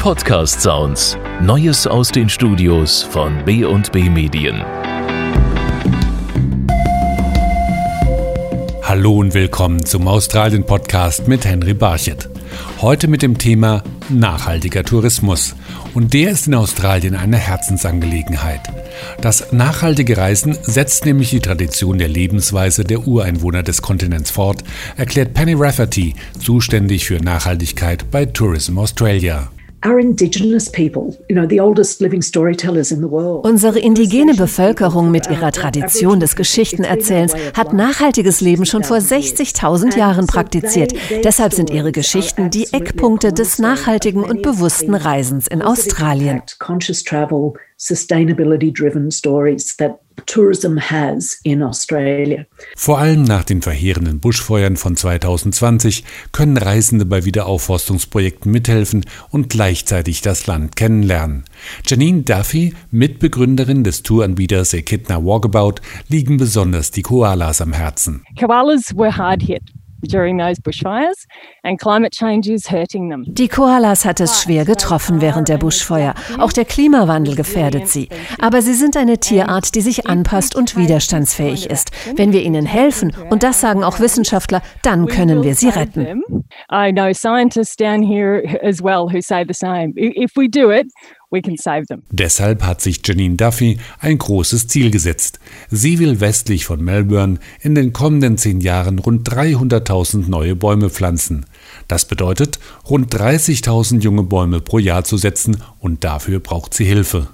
Podcast Sounds. Neues aus den Studios von B&B Medien. Hallo und willkommen zum Australien Podcast mit Henry Barchet. Heute mit dem Thema nachhaltiger Tourismus. Und der ist in Australien eine Herzensangelegenheit. Das nachhaltige Reisen setzt nämlich die Tradition der Lebensweise der Ureinwohner des Kontinents fort, erklärt Penny Rafferty, zuständig für Nachhaltigkeit bei Tourism Australia. Unsere indigene Bevölkerung mit ihrer Tradition des Geschichtenerzählens hat nachhaltiges Leben schon vor 60.000 Jahren praktiziert. Deshalb sind ihre Geschichten die Eckpunkte des nachhaltigen und bewussten Reisens in Australien tourism has in Australia. Vor allem nach den verheerenden Buschfeuern von 2020 können Reisende bei Wiederaufforstungsprojekten mithelfen und gleichzeitig das Land kennenlernen. Janine Duffy, Mitbegründerin des Touranbieters Echidna Walkabout, liegen besonders die Koalas am Herzen. Koalas were hard hit. Die Koalas hat es schwer getroffen während der Buschfeuer. Auch der Klimawandel gefährdet sie. Aber sie sind eine Tierart, die sich anpasst und widerstandsfähig ist. Wenn wir ihnen helfen, und das sagen auch Wissenschaftler, dann können wir sie retten. I know scientists down here as well who say the same. If we do it, We can save them. Deshalb hat sich Janine Duffy ein großes Ziel gesetzt. Sie will westlich von Melbourne in den kommenden zehn Jahren rund 300.000 neue Bäume pflanzen. Das bedeutet, rund 30.000 junge Bäume pro Jahr zu setzen und dafür braucht sie Hilfe.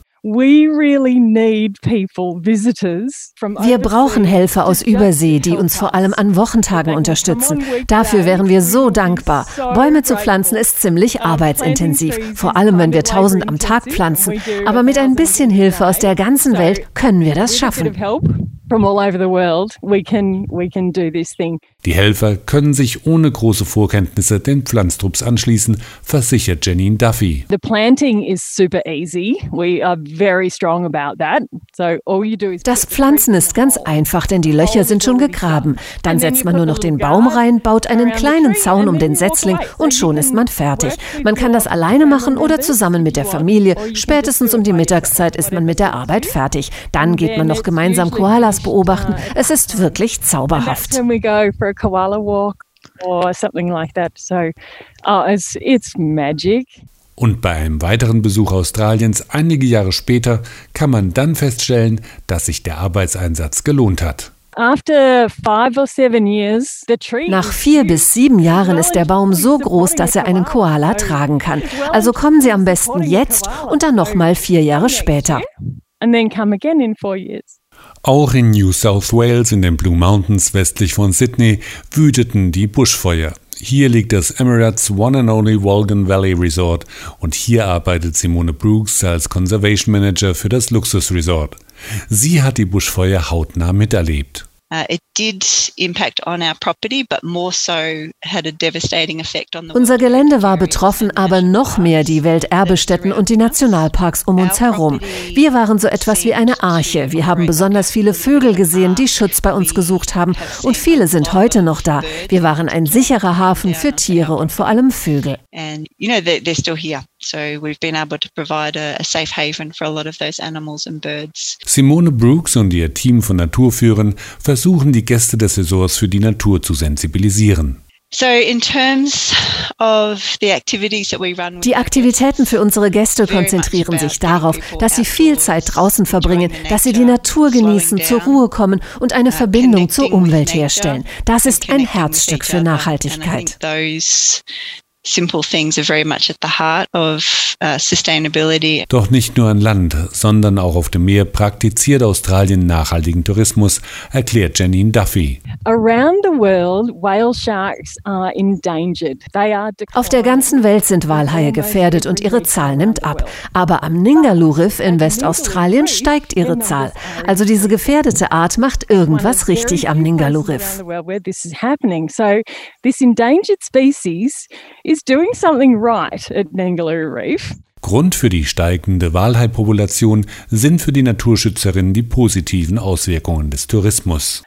Wir brauchen Helfer aus Übersee, die uns vor allem an Wochentagen unterstützen. Dafür wären wir so dankbar. Bäume zu pflanzen ist ziemlich arbeitsintensiv, vor allem wenn wir tausend am Tag pflanzen. Aber mit ein bisschen Hilfe aus der ganzen Welt können wir das schaffen from all over the world, we can, we can do this thing. Die Helfer können sich ohne große Vorkenntnisse den Pflanztrupps anschließen, versichert Janine Duffy. The planting is super easy. We are very strong about that. So all you do is Das Pflanzen ist ganz einfach, denn die Löcher sind schon gegraben. Dann setzt man nur noch den Baum rein, baut einen kleinen Zaun um den Setzling und schon ist man fertig. Man kann das alleine machen oder zusammen mit der Familie. Spätestens um die Mittagszeit ist man mit der Arbeit fertig. Dann geht man noch gemeinsam Koalas Koalas beobachten. Es ist wirklich zauberhaft. Und bei einem weiteren Besuch Australiens einige Jahre später kann man dann feststellen, dass sich der Arbeitseinsatz gelohnt hat. Nach vier bis sieben Jahren ist der Baum so groß, dass er einen Koala tragen kann. Also kommen Sie am besten jetzt und dann nochmal vier Jahre später. Auch in New South Wales in den Blue Mountains westlich von Sydney wüteten die Buschfeuer. Hier liegt das Emirates One and Only Wolgan Valley Resort und hier arbeitet Simone Brooks als Conservation Manager für das Luxusresort. Sie hat die Buschfeuer hautnah miterlebt. Uh, Unser Gelände war betroffen, aber noch mehr die Welterbestätten und die Nationalparks um uns herum. Wir waren so etwas wie eine Arche. Wir haben besonders viele Vögel gesehen, die Schutz bei uns gesucht haben. Und viele sind heute noch da. Wir waren ein sicherer Hafen für Tiere und vor allem Vögel. Simone Brooks und ihr Team von Naturführern versuchen die Gäste des Resorts für die Natur zu sensibilisieren. Die Aktivitäten für unsere Gäste konzentrieren sich darauf, dass sie viel Zeit draußen verbringen, dass sie die Natur genießen, zur Ruhe kommen und eine uh, Verbindung zur Umwelt herstellen. Das ist ein Herzstück für Nachhaltigkeit simple things are very much at the heart of uh, sustainability. Doch nicht nur an Land, sondern auch auf dem Meer praktiziert Australien nachhaltigen Tourismus, erklärt Janine Duffy. Auf der ganzen Welt sind Walhaie gefährdet und ihre Zahl nimmt ab. Aber am Ningaloo Riff in Westaustralien steigt ihre Zahl. Also diese gefährdete Art macht irgendwas richtig am Ningaloo Riff. Is doing something right at Nangaloo Reef. Grund für die steigende Walhaipopulation sind für die Naturschützerin die positiven Auswirkungen des Tourismus.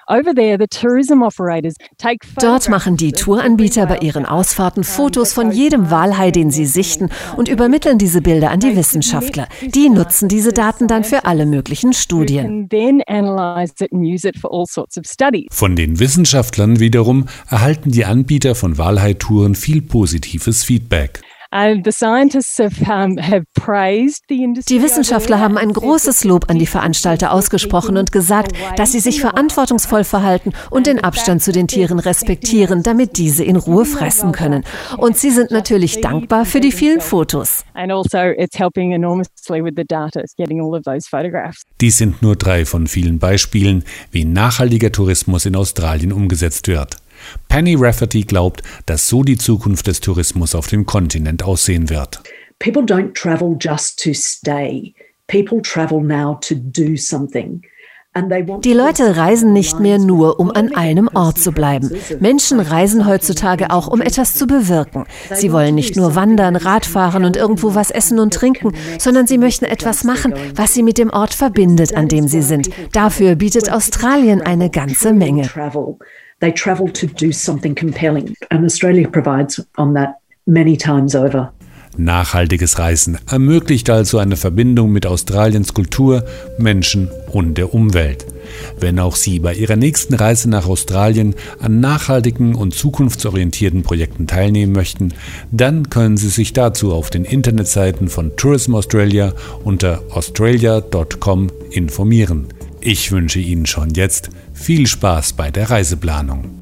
Dort machen die Touranbieter bei ihren Ausfahrten Fotos von jedem Walhai, den sie sichten, und übermitteln diese Bilder an die Wissenschaftler. Die nutzen diese Daten dann für alle möglichen Studien. Von den Wissenschaftlern wiederum erhalten die Anbieter von Walhai-Touren viel positives Feedback. Die Wissenschaftler haben ein großes Lob an die Veranstalter ausgesprochen und gesagt, dass sie sich verantwortungsvoll verhalten und den Abstand zu den Tieren respektieren, damit diese in Ruhe fressen können. Und sie sind natürlich dankbar für die vielen Fotos. Also Dies sind nur drei von vielen Beispielen, wie nachhaltiger Tourismus in Australien umgesetzt wird. Penny Rafferty glaubt, dass so die Zukunft des Tourismus auf dem Kontinent aussehen wird. People don't travel just to stay. People travel now to do something. Die Leute reisen nicht mehr nur, um an einem Ort zu bleiben. Menschen reisen heutzutage auch, um etwas zu bewirken. Sie wollen nicht nur wandern, Radfahren und irgendwo was essen und trinken, sondern sie möchten etwas machen, was sie mit dem Ort verbindet, an dem sie sind. Dafür bietet Australien eine ganze Menge. They travel to do something compelling. And Australia provides on that many times over. Nachhaltiges Reisen ermöglicht also eine Verbindung mit Australiens Kultur, Menschen und der Umwelt. Wenn auch Sie bei Ihrer nächsten Reise nach Australien an nachhaltigen und zukunftsorientierten Projekten teilnehmen möchten, dann können Sie sich dazu auf den Internetseiten von Tourism Australia unter australia.com informieren. Ich wünsche Ihnen schon jetzt viel Spaß bei der Reiseplanung.